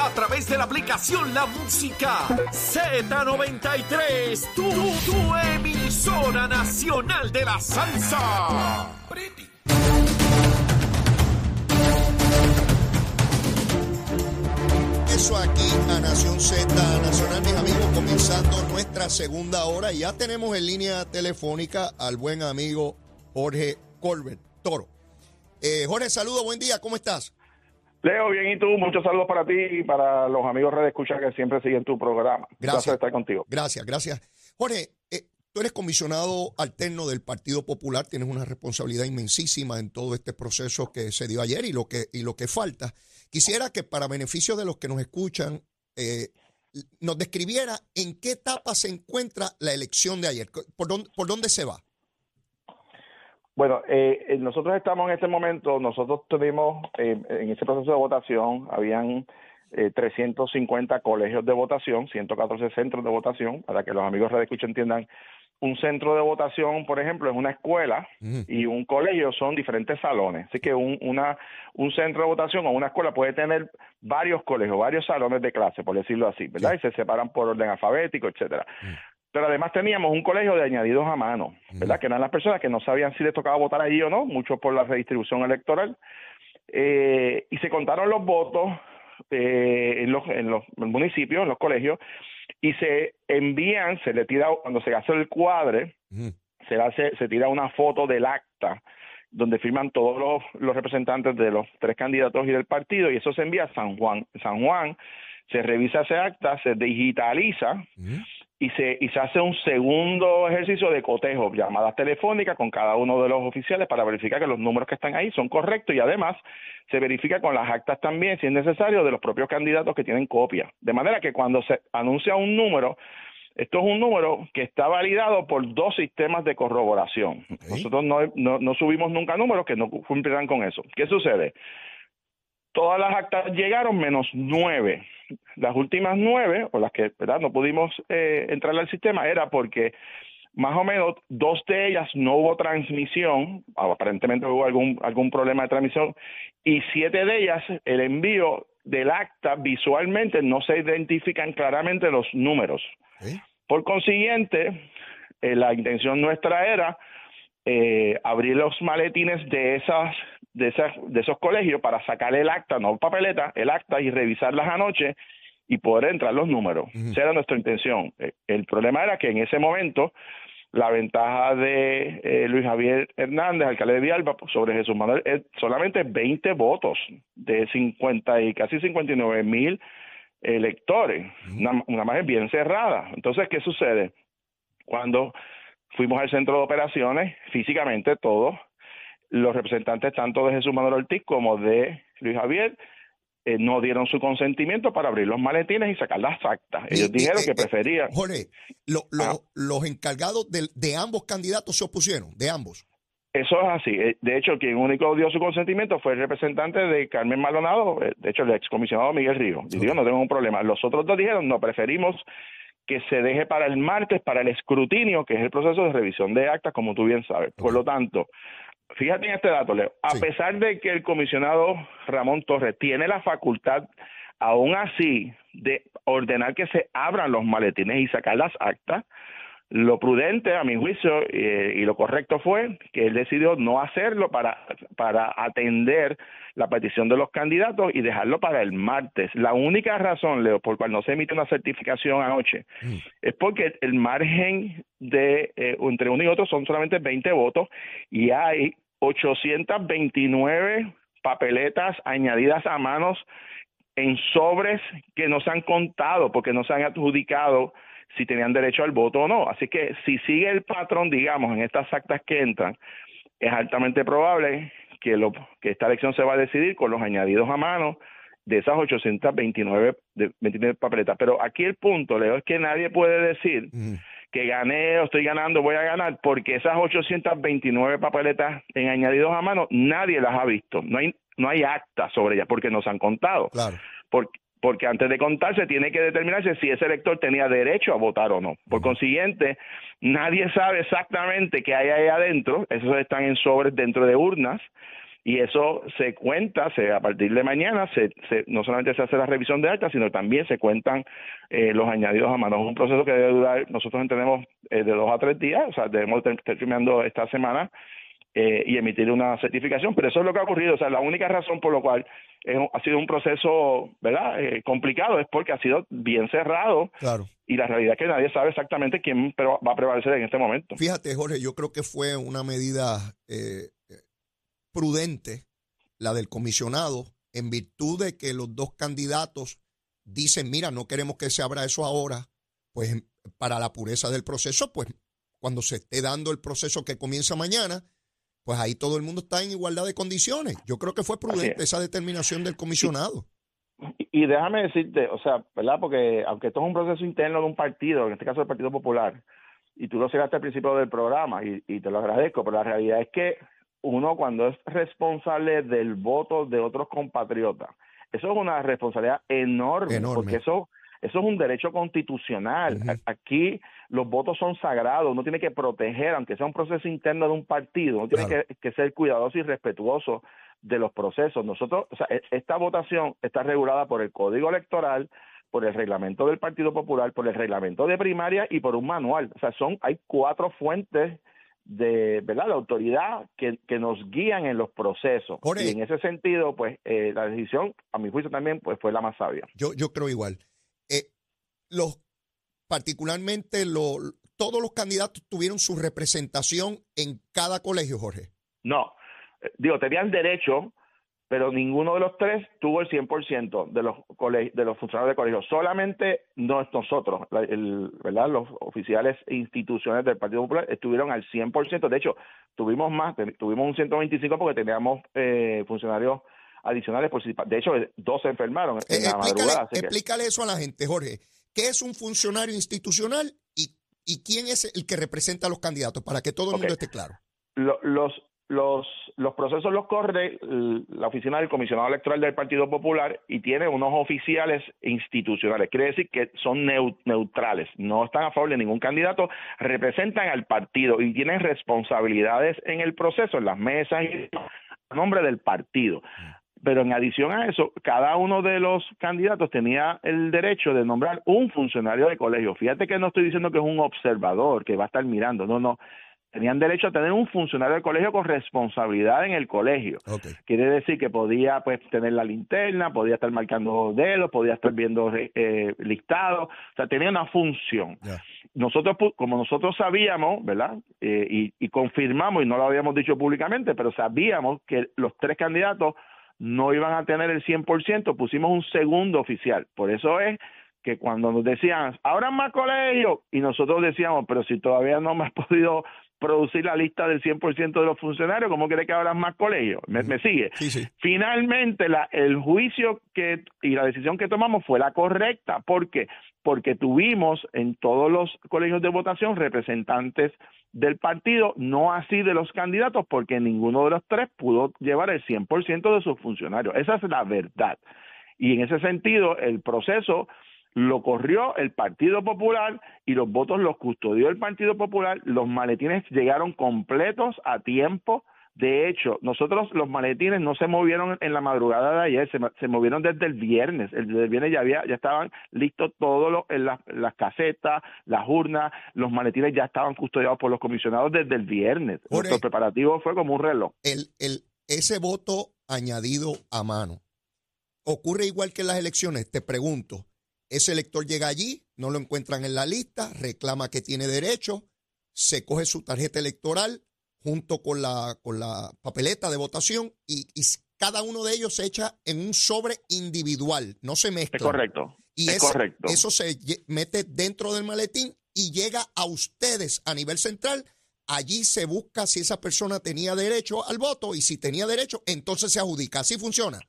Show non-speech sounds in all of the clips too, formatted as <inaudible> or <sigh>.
A través de la aplicación La Música Z93. Tu, tu emisora nacional de la salsa. Eso aquí a Nación Z Nacional, mis amigos, comenzando nuestra segunda hora. Ya tenemos en línea telefónica al buen amigo Jorge Colbert Toro. Eh, Jorge, saludo, buen día, ¿cómo estás? Leo, bien, y tú, muchos saludos para ti y para los amigos Red Escucha que siempre siguen tu programa. Gracias. Placer estar contigo. Gracias, gracias. Jorge, eh, tú eres comisionado alterno del Partido Popular, tienes una responsabilidad inmensísima en todo este proceso que se dio ayer y lo que, y lo que falta. Quisiera que para beneficio de los que nos escuchan, eh, nos describiera en qué etapa se encuentra la elección de ayer, por dónde, por dónde se va. Bueno, eh, eh, nosotros estamos en este momento, nosotros tuvimos eh, en ese proceso de votación, habían eh, 350 colegios de votación, 114 centros de votación, para que los amigos de Escucha entiendan. Un centro de votación, por ejemplo, es una escuela y un colegio son diferentes salones. Así que un, una, un centro de votación o una escuela puede tener varios colegios, varios salones de clase, por decirlo así, ¿verdad? Y se separan por orden alfabético, etcétera. Pero además teníamos un colegio de añadidos a mano, ¿verdad? Que eran las personas que no sabían si les tocaba votar allí o no, muchos por la redistribución electoral. Eh, y se contaron los votos eh, en, los, en los municipios, en los colegios, y se envían, se le tira, cuando se hace el cuadre, Ujú. se hace, se tira una foto del acta donde firman todos los, los representantes de los tres candidatos y del partido, y eso se envía a San Juan. San Juan se revisa ese acta, se digitaliza Ujú. Y se, y se hace un segundo ejercicio de cotejo, llamadas telefónicas con cada uno de los oficiales para verificar que los números que están ahí son correctos y además se verifica con las actas también, si es necesario, de los propios candidatos que tienen copia. De manera que cuando se anuncia un número, esto es un número que está validado por dos sistemas de corroboración. Nosotros no, no, no subimos nunca números que no cumplirán con eso. ¿Qué sucede? Todas las actas llegaron menos nueve. Las últimas nueve, o las que ¿verdad? no pudimos eh, entrar al sistema, era porque más o menos dos de ellas no hubo transmisión, aparentemente hubo algún, algún problema de transmisión, y siete de ellas, el envío del acta visualmente no se identifican claramente los números. Ok. Por consiguiente, eh, la intención nuestra era eh, abrir los maletines de esas, de esas, de esos colegios para sacar el acta, no papeleta, el acta y revisarlas anoche y poder entrar los números. Esa era nuestra intención. Eh, El problema era que en ese momento la ventaja de eh, Luis Javier Hernández, alcalde de Villalba, pues, sobre Jesús Manuel es solamente 20 votos de 50 y casi 59 mil electores, una, una margen bien cerrada. Entonces, ¿qué sucede? Cuando fuimos al centro de operaciones, físicamente todos, los representantes tanto de Jesús Manuel Ortiz como de Luis Javier, eh, no dieron su consentimiento para abrir los maletines y sacar las actas. Ellos Y- dijeron eh, que eh, preferían. Jorge, lo- lo- Ah. los encargados de, ambos candidatos se opusieron, de ambos. Eso es así. De hecho, quien único dio su consentimiento fue el representante de Carmen Maldonado, de hecho, el excomisionado Miguel Río. Y digo, no tengo un problema. Los otros dos dijeron, no, preferimos que se deje para el martes, para el escrutinio, que es el proceso de revisión de actas, como tú bien sabes. Por lo tanto, fíjate en este dato, Leo. A Sí. pesar de que el comisionado Ramón Torres tiene la facultad, aún así, de ordenar que se abran los maletines y sacar las actas, lo prudente, a mi juicio, eh, y lo correcto fue que él decidió no hacerlo para, para atender la petición de los candidatos y dejarlo para el martes. La única razón, Leo, por cual no se emite una certificación anoche, es porque el margen de eh, entre uno y otro son solamente 20 votos y hay 829 papeletas añadidas a manos en sobres que no se han contado porque no se han adjudicado si tenían derecho al voto o no. Así que si sigue el patrón, digamos, en estas actas que entran, es altamente probable que, lo, que esta elección se va a decidir con los añadidos a mano de esas 829 de 29 papeletas. Pero aquí el punto, Leo, es que nadie puede decir Ujú. Que gané o estoy ganando, voy a ganar, porque esas 829 papeletas en añadidos a mano, nadie las ha visto. No hay, no hay acta sobre ellas porque nos han contado. Claro. Porque, porque antes de contarse tiene que determinarse si ese elector tenía derecho a votar o no. Por consiguiente, nadie sabe exactamente qué hay ahí adentro. Esos están en sobres dentro de urnas y eso se cuenta, se, a partir de mañana, se, se, no solamente se hace la revisión de actas, sino también se cuentan eh, los añadidos a mano. Es un proceso que debe durar, nosotros entendemos, eh, de dos a tres días, o sea, debemos estar firmando esta semana eh, y emitir una certificación, pero eso es lo que ha ocurrido, o sea, la única razón por la cual ha sido un proceso, ¿verdad?, eh, complicado es porque ha sido bien cerrado Claro. y la realidad es que nadie sabe exactamente quién va a prevalecer en este momento. Fíjate, Jorge, yo creo que fue una medida eh, prudente la del comisionado en virtud de que los dos candidatos dicen, mira, no queremos que se abra eso ahora, pues para la pureza del proceso, pues cuando se esté dando el proceso que comienza mañana, pues ahí todo el mundo está en igualdad de condiciones. Yo creo que fue prudente esa determinación del comisionado. Y, y déjame decirte, o sea, ¿verdad? Porque aunque esto es un proceso interno de un partido, en este caso el Partido Popular, y tú lo señalaste al principio del programa, y, y te lo agradezco, pero la realidad es que uno cuando es responsable del voto de otros compatriotas, eso es una responsabilidad enorme, Enorme. porque eso eso es un derecho constitucional. Aquí los votos son sagrados, uno tiene que proteger, aunque sea un proceso interno de un partido, uno tiene Claro. que, que ser cuidadoso y respetuoso de los procesos. Nosotros, o sea, e- esta votación está regulada por el Código Electoral, por el reglamento del Partido Popular, por el reglamento de primaria y por un manual. O sea, son hay cuatro fuentes de verdad la autoridad que, que nos guían en los procesos Jorge. y en ese sentido pues eh, la decisión a mi juicio también pues fue la más sabia Yo, yo creo igual. Eh, los, particularmente lo- todos los candidatos tuvieron su representación en cada colegio, Jorge. no eh, digo tenían derecho pero ninguno de los tres tuvo el 100% de los de los funcionarios de colegio solamente no nosotros la- el, verdad los oficiales e instituciones del Partido Popular estuvieron al 100% de hecho tuvimos más tuvimos un 125 porque teníamos eh, funcionarios adicionales por si de hecho dos se enfermaron en Eh, la explícale, madrugada que- explícale eso a la gente, Jorge. ¿Qué es un funcionario institucional y, y quién es el que representa a los candidatos? Para que todo el mundo esté claro. Lo- los los los procesos los corre la oficina del comisionado electoral del Partido Popular y tiene unos oficiales institucionales. Quiere decir que son neu- neutrales, no están a favor de ningún candidato, representan al partido y tienen responsabilidades en el proceso, en las mesas y a nombre del partido. Pero en adición a eso, cada uno de los candidatos tenía el derecho de nombrar un funcionario de colegio. Fíjate que no estoy diciendo que es un observador que va a estar mirando, no, no. Tenían derecho a tener un funcionario de colegio con responsabilidad en el colegio. Quiere decir que podía pues tener la linterna, podía estar marcando dedos, podía estar viendo eh, listados, o sea, tenía una función. Nosotros, como nosotros sabíamos, ¿verdad? Eh, y, y confirmamos, y no lo habíamos dicho públicamente, pero sabíamos que los tres candidatos no iban a tener el 100%, pusimos un segundo oficial. Por eso es que cuando nos decían, ahora más colegios, y nosotros decíamos, pero si todavía no me has <laughs> podido producir la lista del 100% de los funcionarios, ¿cómo quiere que abran más colegios? ¿Me, me sigue? Sí, sí. Finalmente, la, el juicio que y la decisión que tomamos fue la correcta. ¿Por qué? Porque tuvimos en todos los colegios de votación representantes del partido, no así de los candidatos, porque ninguno de los tres pudo llevar el 100% de sus funcionarios. Esa es la verdad. Y en ese sentido, el proceso lo corrió el Partido Popular y los votos los custodió el Partido Popular. Los maletines llegaron completos a tiempo. De hecho, nosotros los maletines no se movieron en la madrugada de ayer, se, movieron desde el viernes. El viernes ya había, ya estaban listos todos los, en las, las casetas, las urnas, los maletines ya estaban custodiados por los comisionados desde el viernes. Jorge. Nuestro preparativo fue como un reloj. El, el, ese voto añadido a mano ocurre igual que en las elecciones. Te pregunto, ese elector llega allí, no lo encuentran en la lista, reclama que tiene derecho, se coge su tarjeta electoral junto con la, con la papeleta de votación y, y cada uno de ellos se echa en un sobre individual, no se mezcla. Es correcto. Y es ese- correcto. eso se mete dentro del maletín y llega a ustedes a nivel central. Allí se busca si esa persona tenía derecho al voto y si tenía derecho, entonces se adjudica. Así funciona.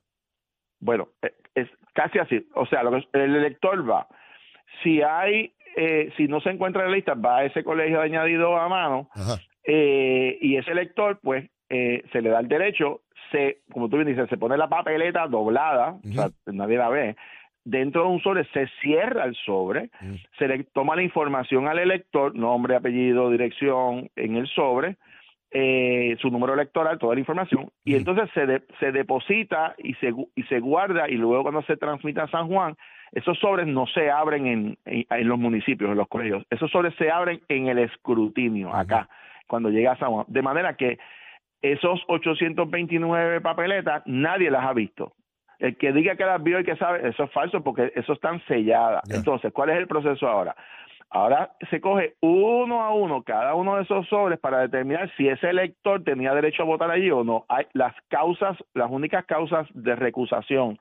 Bueno, eh, es casi así. O sea, lo que el elector va. Si hay eh, si no se encuentra en la lista, va a ese colegio de añadido a mano eh, y ese elector, pues, eh, se le da el derecho, se, como tú bien dices, se pone la papeleta doblada, o sea, nadie la ve, dentro de un sobre se cierra el sobre, se le toma la información al elector, nombre, apellido, dirección en el sobre, eh, su número electoral, toda la información, y entonces se, se deposita y se, y se guarda y luego cuando se transmite a San Juan, esos sobres no se abren en, en, los municipios, en los colegios, esos sobres se abren en el escrutinio, acá, cuando llega a San Juan. De manera que esos 829 papeletas nadie las ha visto. El que diga que las vio y que sabe, eso es falso porque eso están selladas. Entonces, ¿cuál es el proceso ahora? Ahora se coge uno a uno cada uno de esos sobres para determinar si ese elector tenía derecho a votar allí o no. Hay las causas, las únicas causas de recusación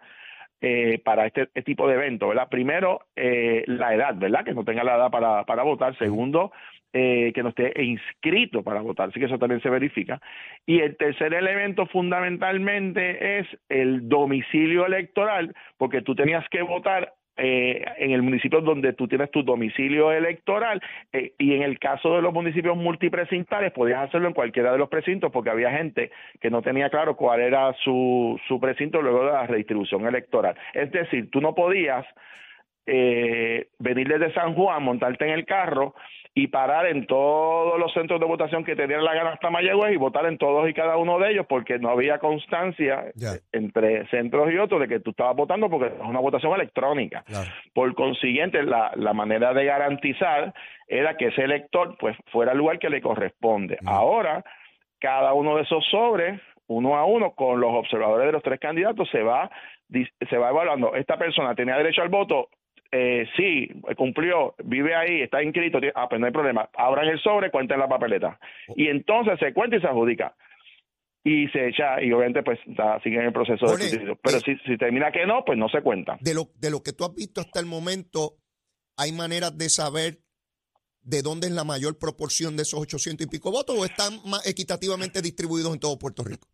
eh, para este, este, tipo de evento, ¿verdad? Primero, eh, la edad, ¿verdad? Que no tenga la edad para, para votar. Segundo, eh, que no esté inscrito para votar, así que eso también se verifica. Y el tercer elemento fundamentalmente es el domicilio electoral, porque tú tenías que votar eh, en el municipio donde tú tienes tu domicilio electoral eh, y en el caso de los municipios multipresintales podías hacerlo en cualquiera de los precintos porque había gente que no tenía claro cuál era su, su precinto luego de la redistribución electoral. Es decir, tú no podías eh, venir desde San Juan, montarte en el carro y parar en todos los centros de votación que tenían la gana hasta Mayagüez y votar en todos y cada uno de ellos porque no había constancia entre centros y otros de que tú estabas votando porque es una votación electrónica. Por consiguiente, la, la, manera de garantizar era que ese elector pues fuera el lugar que le corresponde. Ahora, cada uno de esos sobres uno a uno con los observadores de los tres candidatos se va se va evaluando esta persona tenía derecho al voto eh, sí, cumplió, vive ahí, está inscrito, ah, pues no hay problema. Abran el sobre, cuenten la papeleta. Y entonces se cuenta y se adjudica. Y se echa, y obviamente pues sigue en el proceso de Pero eh, si, si termina que no, pues no se cuenta. De lo, de lo que tú has visto hasta el momento, ¿hay maneras de saber de dónde es la mayor proporción de esos 800 y pico votos o están más equitativamente distribuidos en todo Puerto Rico?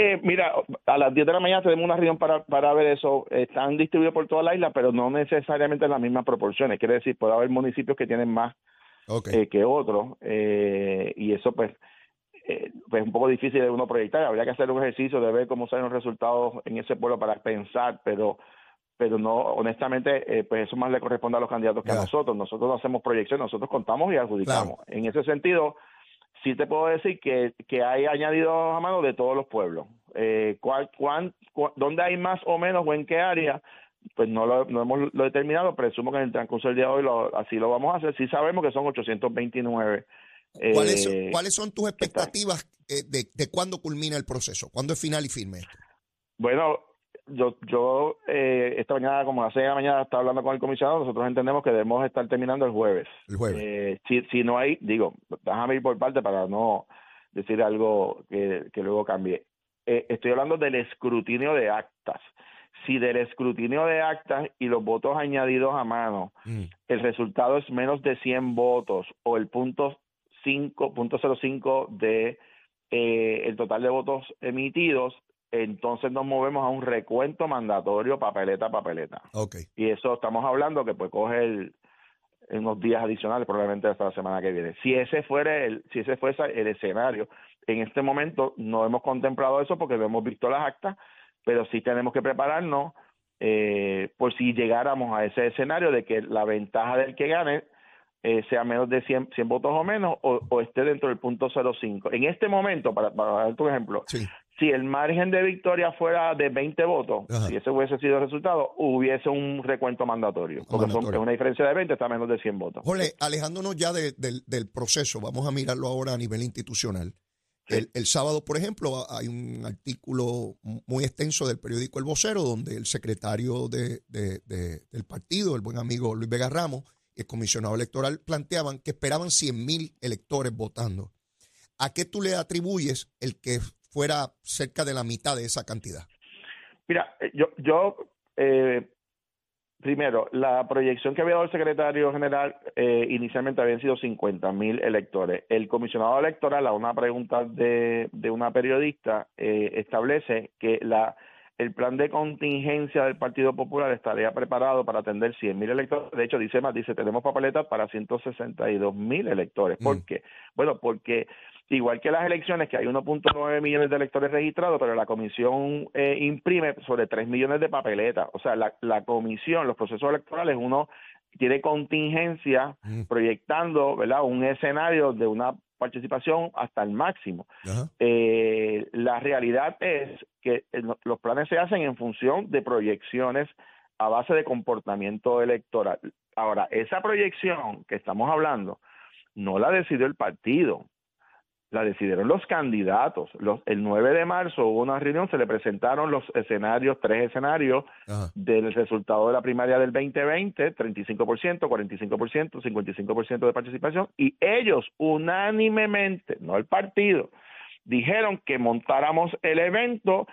Eh, mira, a las 10 de la mañana tenemos una reunión para, para ver eso. Están distribuidos por toda la isla, pero no necesariamente en las mismas proporciones. Quiere decir, puede haber municipios que tienen más eh, que otros, eh, y eso pues, eh, pues es un poco difícil de uno proyectar. Habría que hacer un ejercicio de ver cómo salen los resultados en ese pueblo para pensar, pero pero no, honestamente, pues eso más le corresponde a los candidatos que a nosotros. Nosotros no hacemos proyecciones, nosotros contamos y adjudicamos. En ese sentido, sí te puedo decir que, que hay añadidos a mano de todos los pueblos. Eh, cuál, cuán, ¿Dónde hay más o menos o en qué área? Pues no lo, no hemos lo determinado, presumo que en el transcurso del día de hoy lo, así lo vamos a hacer. Sí sabemos que son 829. ¿Cuáles, son, eh, ¿Cuáles son tus expectativas eh, de, de cuándo culmina el proceso? ¿Cuándo es final y firme Bueno, yo, yo eh, esta mañana, como a las 6 de la mañana, estaba hablando con el comisionado. Nosotros entendemos que debemos estar terminando el jueves. El jueves. Eh, si, si no hay, digo, déjame ir por parte para no decir algo que, que luego cambie. Eh, estoy hablando del escrutinio de actas. Si del escrutinio de actas y los votos añadidos a mano, mm. el resultado es menos de 100 votos o el punto 5.05 de eh, el total de votos emitidos, entonces nos movemos a un recuento mandatorio papeleta a papeleta. Okay. Y eso estamos hablando que pues coge el, unos días adicionales, probablemente hasta la semana que viene. Si ese fuera el, si ese fuese el escenario, en este momento no hemos contemplado eso porque no hemos visto las actas, pero sí tenemos que prepararnos eh, por si llegáramos a ese escenario de que la ventaja del que gane eh, sea menos de 100, 100 votos o menos o, esté dentro del punto 05. En este momento, para, para dar tu ejemplo, si el margen de victoria fuera de 20 votos, si ese hubiese sido el resultado, hubiese un recuento mandatorio, porque Son, una diferencia de 20, está menos de 100 votos. Jorge, alejándonos ya del proceso, vamos a mirarlo ahora a nivel institucional. El, el, sábado, por ejemplo, hay un artículo muy extenso del periódico El Vocero, donde el secretario de, del partido, el buen amigo Luis Vega Ramos, el comisionado electoral, planteaban que esperaban 100 mil electores votando. ¿A qué tú le atribuyes el que fuera cerca de la mitad de esa cantidad? Mira, eh, yo, yo eh, primero, la proyección que había dado el secretario general eh, inicialmente habían sido 50 mil electores. El comisionado electoral, a una pregunta de, de una periodista, establece que la el plan de contingencia del Partido Popular estaría preparado para atender 100 mil electores. De hecho, dice más, dice, tenemos papeletas para 162 mil electores. ¿Por Mm. qué? Bueno, porque igual que las elecciones, que hay 1.9 millones de electores registrados, pero la comisión eh, imprime sobre 3 millones de papeletas. O sea, la, la comisión, los procesos electorales, uno tiene contingencia Mm. proyectando, ¿verdad? Un escenario de una participación hasta el máximo. Eh, la realidad es que eh, lo- los planes se hacen en función de proyecciones a base de comportamiento electoral. Ahora, esa proyección que estamos hablando no la decidió el partido, la decidieron los candidatos. Los, el 9 de marzo hubo una reunión, se le presentaron los escenarios, tres escenarios Ajá. del resultado de la primaria del 2020, 35%, 45%, 55% de participación, y ellos unánimemente, no el partido, dijeron que montáramos el evento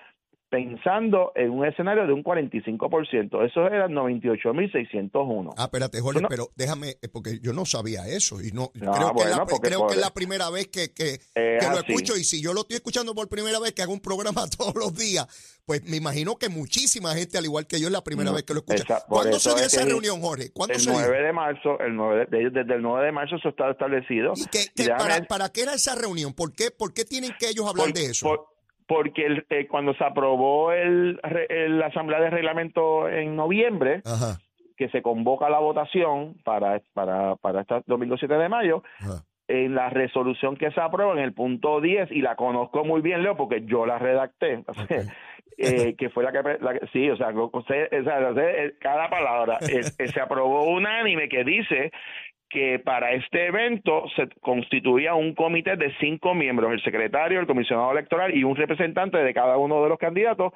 pensando en un escenario de un 45%. Eso eran 98.601. Ah, espérate, Jorge, Bueno. pero déjame, eh, porque yo no sabía eso y no, No, creo, que, la, porque creo que es la primera vez que, que, que lo así. escucho y si yo lo estoy escuchando por primera vez que hago un programa <laughs> todos los días, pues me imagino que muchísima gente, al igual que yo, es la primera No, vez que lo escucha. esa- ¿Cuándo se dio es esa que reunión, Jorge? ¿Cuándo El se dio? 9 de marzo, el 9 de- desde el 9 de marzo eso está establecido. ¿Y déjame- para, para qué era esa reunión? ¿Por qué, por qué tienen que ellos hablar Por- de eso? por- porque el- eh, cuando se aprobó el, la Asamblea de Reglamento en noviembre, Ajá, que se convoca la votación para, para, para este domingo 7 de mayo, ajá. en la resolución que se aprueba en el punto 10, y la conozco muy bien, Leo, porque yo la redacté, <laughs> eh, que fue la que, la que- sí, o sea, eh, cada palabra, eh, eh, se aprobó unánime que dice que para este evento se constituía un comité de cinco miembros, el secretario, el comisionado electoral y un representante de cada uno de los candidatos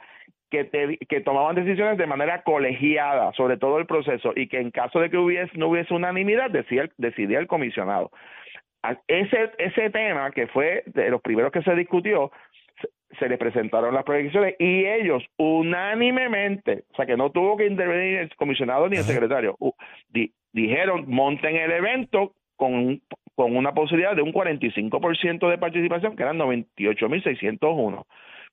que, te- que tomaban decisiones de manera colegiada sobre todo el proceso y que en caso de que hubiese, no hubiese unanimidad decía el- decidía el comisionado. Ese, ese tema que fue de los primeros que se discutió, se, se le presentaron las proyecciones y ellos unánimemente, o sea que no tuvo que intervenir el comisionado ni el secretario, di- dijeron monten el evento con, con una posibilidad de un 45% de participación, que eran 98.601.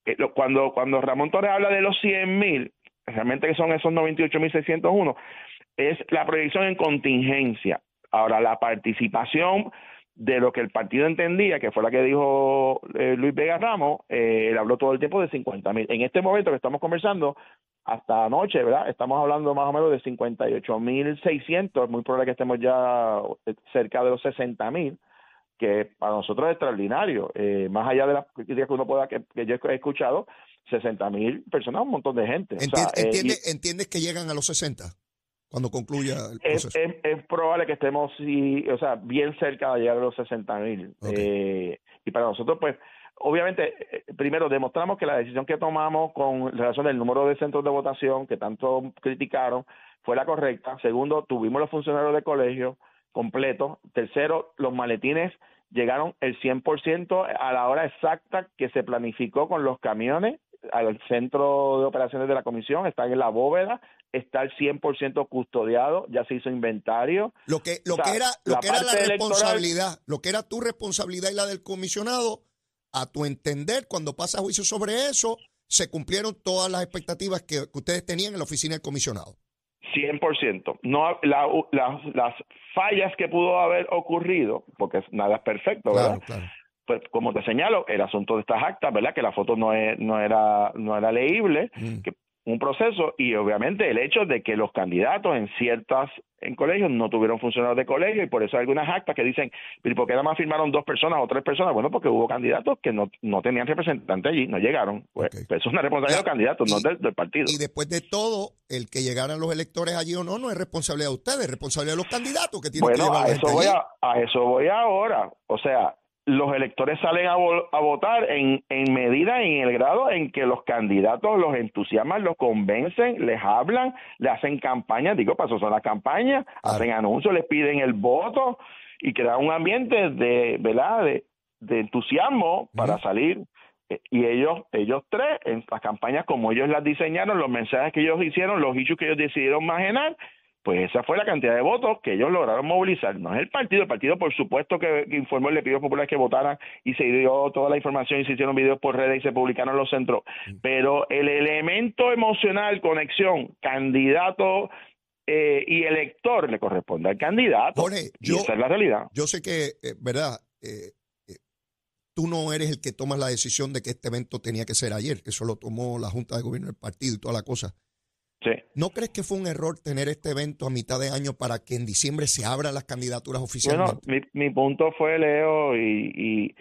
Que lo- Cuando, cuando Ramón Torres habla de los 100.000, realmente que son esos 98.601, es la proyección en contingencia. Ahora, la participación de lo que el partido entendía, que fue la que dijo eh, Luis Vega Ramos, eh, él habló todo el tiempo de 50 mil. En este momento que estamos conversando, hasta anoche, ¿verdad? Estamos hablando más o menos de 58 mil 600, muy probable que estemos ya eh, cerca de los 60 mil, que para nosotros es extraordinario. Eh, más allá de las críticas que uno pueda, que, que yo he escuchado, 60 mil personas, un montón de gente. O sea, Enti- y- entiende- ¿Entiendes que llegan a los 60 cuando concluya el es, proceso? es, es probable que estemos sí, o sea, bien cerca de llegar a los 60 mil. Eh, y para nosotros, pues, obviamente, eh, primero demostramos que la decisión que tomamos con relación al número de centros de votación que tanto criticaron fue la correcta. Segundo, tuvimos los funcionarios de colegio completos. Tercero, los maletines llegaron el 100% a la hora exacta que se planificó con los camiones al centro de operaciones de la comisión, están en la bóveda, está el 100% custodiado, ya se hizo inventario. Lo que, lo O sea, que era, lo la que era la electoral- responsabilidad, lo que era tu responsabilidad y la del comisionado, a tu entender, cuando pasa juicio sobre eso, se cumplieron todas las expectativas que, que ustedes tenían en la oficina del comisionado. 100%. No, la- la- las fallas que pudo haber ocurrido, porque nada es perfecto, ¿verdad? Claro, claro. Pues como te señalo, el asunto de estas actas, ¿verdad? Que la foto no, es, no, era, no era leíble, Mm. que un proceso y obviamente el hecho de que los candidatos en ciertas en colegios no tuvieron funcionarios de colegio y por eso hay algunas actas que dicen, ¿pero por qué nada más firmaron dos personas o tres personas? Bueno, porque hubo candidatos que no, no tenían representante allí, no llegaron. Pues, Ok. pues eso es una responsabilidad de los candidatos, no del, del partido. Y después de todo, el que llegaran los electores allí o no, no es responsabilidad de ustedes, es responsabilidad de los candidatos que tienen que llevar a eso voy a, a eso voy ahora. O sea, los electores salen a, vo- a votar en, en medida y en el grado en que los candidatos los entusiasman, los convencen, les hablan, le hacen campañas, digo, eso son las campañas, hacen anuncios, les piden el voto y crean un ambiente de, ¿verdad? De, de entusiasmo para salir. Eh, Y ellos, ellos tres, en las campañas como ellos las diseñaron, los mensajes que ellos hicieron, los issues que ellos decidieron imaginar, pues esa fue la cantidad de votos que ellos lograron movilizar. No es el partido, el partido por supuesto que, informó, le pidió populares que votaran y se dio toda la información y se hicieron videos por redes y se publicaron los centros. Pero el elemento emocional, conexión, candidato eh, y elector le corresponde al candidato. y esa es la realidad. Yo sé que, eh, ¿verdad? Eh, tú no eres el que toma la decisión de que este evento tenía que ser ayer. Eso lo tomó la Junta de Gobierno del partido y toda la cosa. ¿No crees que fue un error tener este evento a mitad de año para que en diciembre se abran las candidaturas oficialmente? Bueno, mi, punto fue, Leo, y,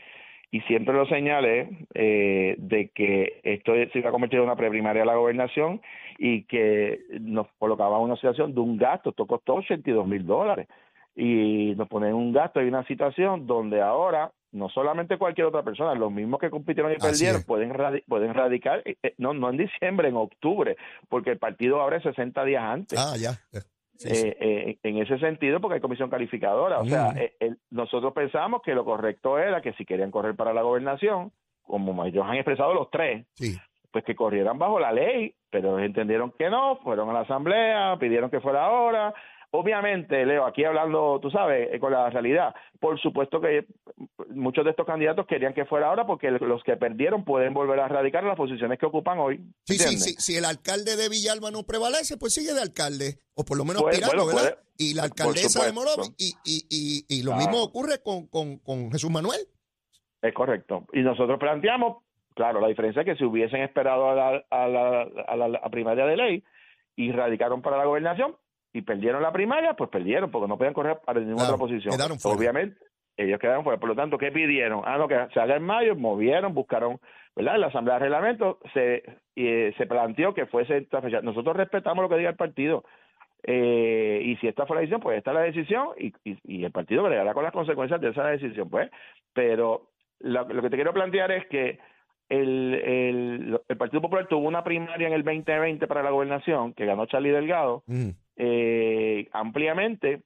y, siempre lo señalé, eh, de que esto se iba a convertir en una preprimaria de la gobernación y que nos colocaba en una situación de un gasto, esto costó 82 mil dólares, y nos ponen un gasto y una situación donde ahora no solamente cualquier otra persona, los mismos que compitieron y perdieron pueden pueden radicar, eh, eh, no, no en diciembre, en octubre, porque el partido abre 60 días antes. Ah, ya. Eh, en ese sentido, porque hay comisión calificadora. O sea, mm. nosotros pensamos que lo correcto era que si querían correr para la gobernación, como ellos han expresado los tres, pues que corrieran bajo la ley, pero entendieron que no, fueron a la asamblea, pidieron que fuera ahora, Obviamente, Leo, aquí hablando, tú sabes, eh, con la realidad, por supuesto que muchos de estos candidatos querían que fuera ahora porque los que perdieron pueden volver a radicar las posiciones que ocupan hoy. Sí, sí, sí, si el alcalde de Villalba no prevalece, pues sigue de alcalde, o por lo menos pues, ¿verdad? y la alcaldesa de Morovis, y, y, y, lo mismo ocurre con, con, con Jesús Manuel. Es correcto. Y nosotros planteamos, claro, la diferencia es que si hubiesen esperado a la, a la, a la primaria de ley y radicaron para la gobernación, y perdieron la primaria, pues perdieron, porque no podían correr para ninguna otra posición. Obviamente, ellos quedaron fuera. Por lo tanto, ¿qué pidieron? Ah, no, que se haga en mayo, movieron, buscaron, ¿verdad? La Asamblea de Reglamento se, eh, se planteó que fuese esta fecha. Nosotros respetamos lo que diga el partido. Eh, y si esta fue la decisión, pues esta es la decisión y, y, el partido bregará con las consecuencias de esa decisión, pues. Pero lo, que te quiero plantear es que el, el, el, Partido Popular tuvo una primaria en el 2020 para la gobernación que ganó Charlie Delgado. Mm eh, ampliamente,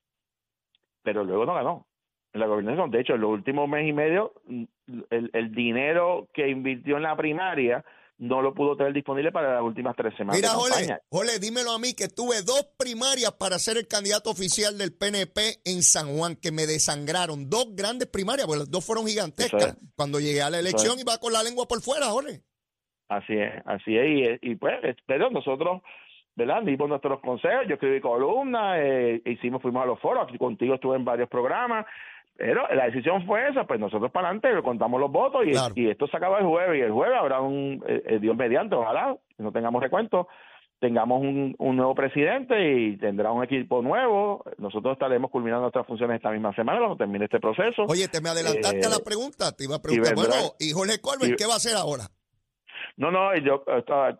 pero luego no ganó en la gobernación. De hecho, en los últimos mes y medio, mm, el, el dinero que invirtió en la primaria no lo pudo tener disponible para las últimas tres semanas. Mira, Jole, Jole, dímelo a mí que tuve dos primarias para ser el candidato oficial del PNP en San Juan que me desangraron. Dos grandes primarias, porque las dos fueron gigantescas. Cuando llegué a la elección iba con la lengua por fuera, Jole. Así es, así es. Y, y pues, pero nosotros ¿verdad? Dimos nuestros consejos, yo escribí columnas, eh, hicimos, fuimos a los foros, aquí contigo estuve en varios programas, pero la decisión fue esa, pues nosotros para adelante le contamos los votos y, y, esto se acaba el jueves y el jueves habrá un, eh, eh, Dios mediante, ojalá, no tengamos recuento, tengamos un, un, nuevo presidente y tendrá un equipo nuevo. Nosotros estaremos culminando nuestras funciones esta misma semana cuando termine este proceso. Oye, te me adelantaste a la pregunta, te iba a preguntar, bueno, y Jorge Colbert, ¿qué va a hacer ahora? No, no, yo,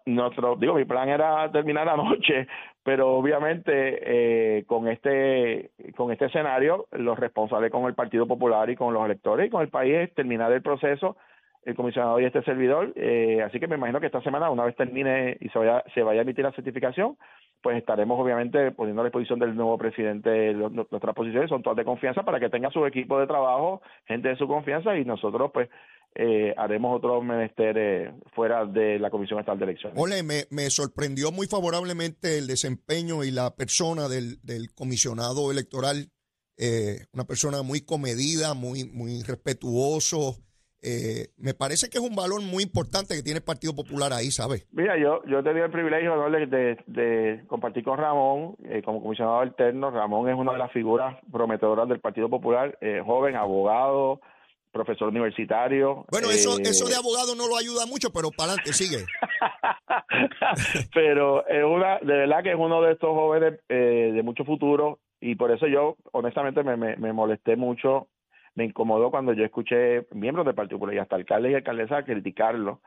nuestro, digo, mi plan era terminar anoche, pero obviamente eh, con este con este escenario, los responsables con el Partido Popular y con los electores y con el país terminar el proceso, el comisionado y este servidor. Eh, así que me imagino que esta semana, una vez termine y se vaya, se vaya a emitir la certificación, pues estaremos obviamente poniendo a disposición del nuevo presidente nuestras posiciones, son todas de confianza para que tenga su equipo de trabajo, gente de su confianza y nosotros pues eh, haremos otros menesteres fuera de la Comisión Estatal de Elecciones. Ole, me, me, sorprendió muy favorablemente el desempeño y la persona del, del comisionado electoral, eh, una persona muy comedida, muy, muy respetuoso. Eh, me parece que es un valor muy importante que tiene el Partido Popular ahí, ¿sabes? Mira, yo, yo he tenido el privilegio de, de, compartir con Ramón como comisionado alterno. Ramón es una de las figuras prometedoras del Partido Popular, joven, abogado, profesor universitario. Bueno, eso, eso de eh, abogado no lo ayuda mucho, pero para adelante, sigue. <laughs> pero es una, de verdad que es uno de estos jóvenes eh, de mucho futuro y por eso yo honestamente me, me, molesté mucho, me incomodó cuando yo escuché miembros del Partido Popular y hasta alcaldes y alcaldesas criticarlo.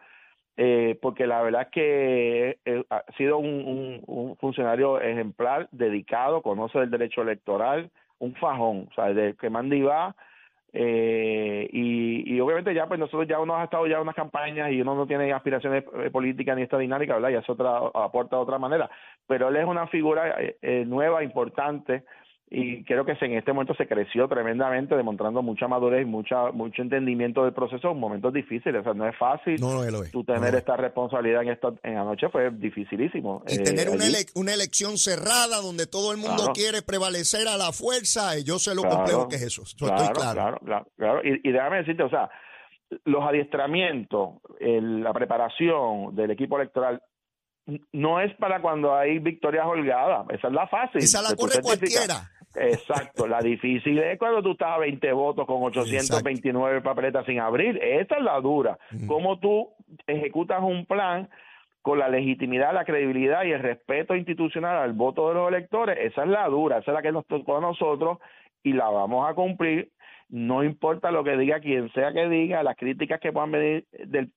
Eh, porque la verdad es que ha sido un, un, funcionario ejemplar, dedicado, conoce el derecho electoral, un fajón, o sea, de que manda y va, eh, y, y, obviamente ya pues nosotros ya uno ha estado ya en unas campañas y uno no tiene aspiraciones eh, políticas ni esta dinámica, ¿verdad? Ya es otra, aporta de otra manera. Pero él es una figura eh, nueva, importante, y creo que en este momento se creció tremendamente, demostrando mucha madurez y mucha, mucho entendimiento del proceso en momentos difíciles. O sea, no es fácil no, no, tú tener esta responsabilidad en esta en anoche fue dificilísimo. Y tener una, una, elección cerrada donde todo el mundo quiere prevalecer a la fuerza, y yo sé lo complejo que es eso. claro, estoy claro. Claro, claro, Y, y déjame decirte, o sea, los adiestramientos, la preparación del equipo electoral no es para cuando hay victorias holgadas, esa es la fácil. Esa la corre cualquiera. Exacto, la difícil es cuando tú estás a 20 votos con 829 papeletas sin abrir, esa es la dura. Cómo tú ejecutas un plan con la legitimidad, la credibilidad y el respeto institucional al voto de los electores, esa es la dura, esa es la que nos tocó a nosotros y la vamos a cumplir. No importa lo que diga quien sea que diga, las críticas que puedan venir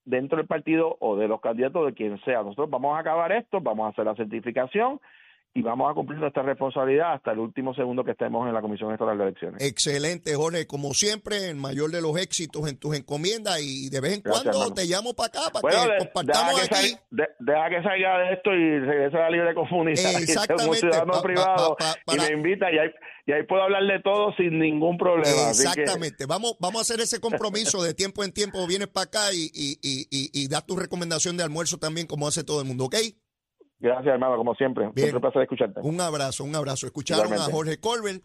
dentro del partido o de los candidatos de quien sea. Nosotros vamos a acabar esto, vamos a hacer la certificación y vamos a cumplir nuestra responsabilidad hasta el último segundo que estemos en la Comisión Electoral de Elecciones. Excelente, Jorge. Como siempre, el mayor de los éxitos en tus encomiendas y de vez en cuando te llamo para acá para que compartamos deja que aquí. deja que salga de esto y regrese a la libre comunidad. <laughs> Exactamente. Ciudadano privado y me invita y ahí, y ahí puedo hablar de todo sin ningún problema. Exactamente. Vamos, vamos a hacer ese compromiso de tiempo en tiempo. Vienes para acá y, y, y, y, das tu recomendación de almuerzo también, como hace todo el mundo, ¿ok? Gracias, hermano, como siempre. Siempre un placer escucharte. Un abrazo, un abrazo. Escucharon a Jorge Colbert,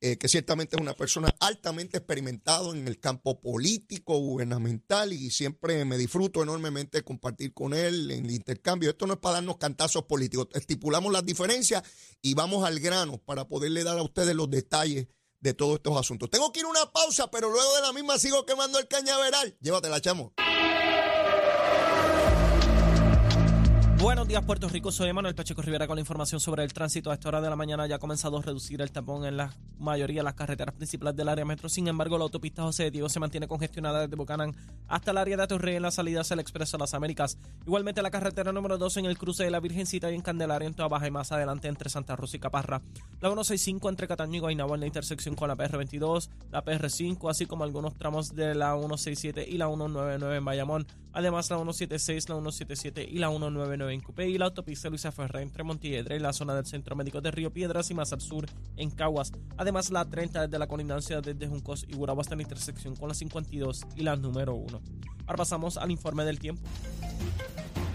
eh, que ciertamente es una persona altamente experimentado en el campo político, gubernamental, y siempre me disfruto enormemente compartir con él en el intercambio. Esto no es para darnos cantazos políticos, estipulamos las diferencias y vamos al grano para poderle dar a ustedes los detalles de todos estos asuntos. Tengo que ir a una pausa, pero luego de la misma sigo quemando el cañaveral. Llévatela, chamo. Buenos días, Puerto Rico. Soy Manuel Pacheco Rivera con la información sobre el tránsito. A esta hora de la mañana ya ha comenzado a reducir el tapón en la mayoría de las carreteras principales del área metro. Sin embargo, la autopista José de Diego se mantiene congestionada desde Bucanán hasta el área de Atorrey en la salida hacia el Expreso de las Américas. Igualmente, la carretera número 2 en el cruce de la Virgencita y en Candelaria en toda baja y más adelante entre Santa Rosa y Caparra. La 165 entre Cataño y Guaynabo en la intersección con la PR22, la PR5, así como algunos tramos de la 167 y la 199 en Bayamón. Además, la 176, la 177 y la 199 en Cupé y la autopista Luisa Ferré entre Montiedra y la zona del Centro Médico de Río Piedras y más al sur en Caguas. Además, la 30 desde la colindancia desde Juncos y Gurabo hasta la intersección con la 52 y la número 1. Ahora pasamos al informe del tiempo.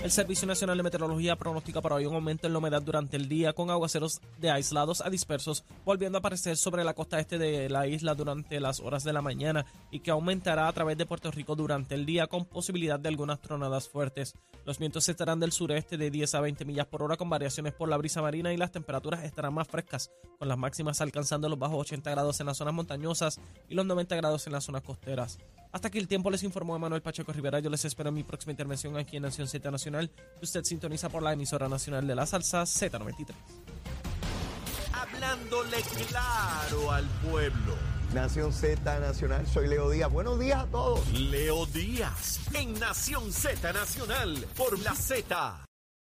El Servicio Nacional de Meteorología pronostica para hoy un aumento en la humedad durante el día con aguaceros de aislados a dispersos volviendo a aparecer sobre la costa este de la isla durante las horas de la mañana y que aumentará a través de Puerto Rico durante el día con posibilidad de algunas tronadas fuertes. Los vientos estarán del sureste de 10 a 20 millas por hora con variaciones por la brisa marina y las temperaturas estarán más frescas con las máximas alcanzando los bajos 80 grados en las zonas montañosas y los 90 grados en las zonas costeras. Hasta aquí el tiempo les informó Manuel Pacheco Rivera. Yo les espero en mi próxima intervención aquí en Nación Z Nacional. Usted sintoniza por la emisora nacional de la salsa Z93. Hablándole claro al pueblo. Nación Z Nacional, soy Leo Díaz. Buenos días a todos. Leo Díaz, en Nación Z Nacional, por la Z.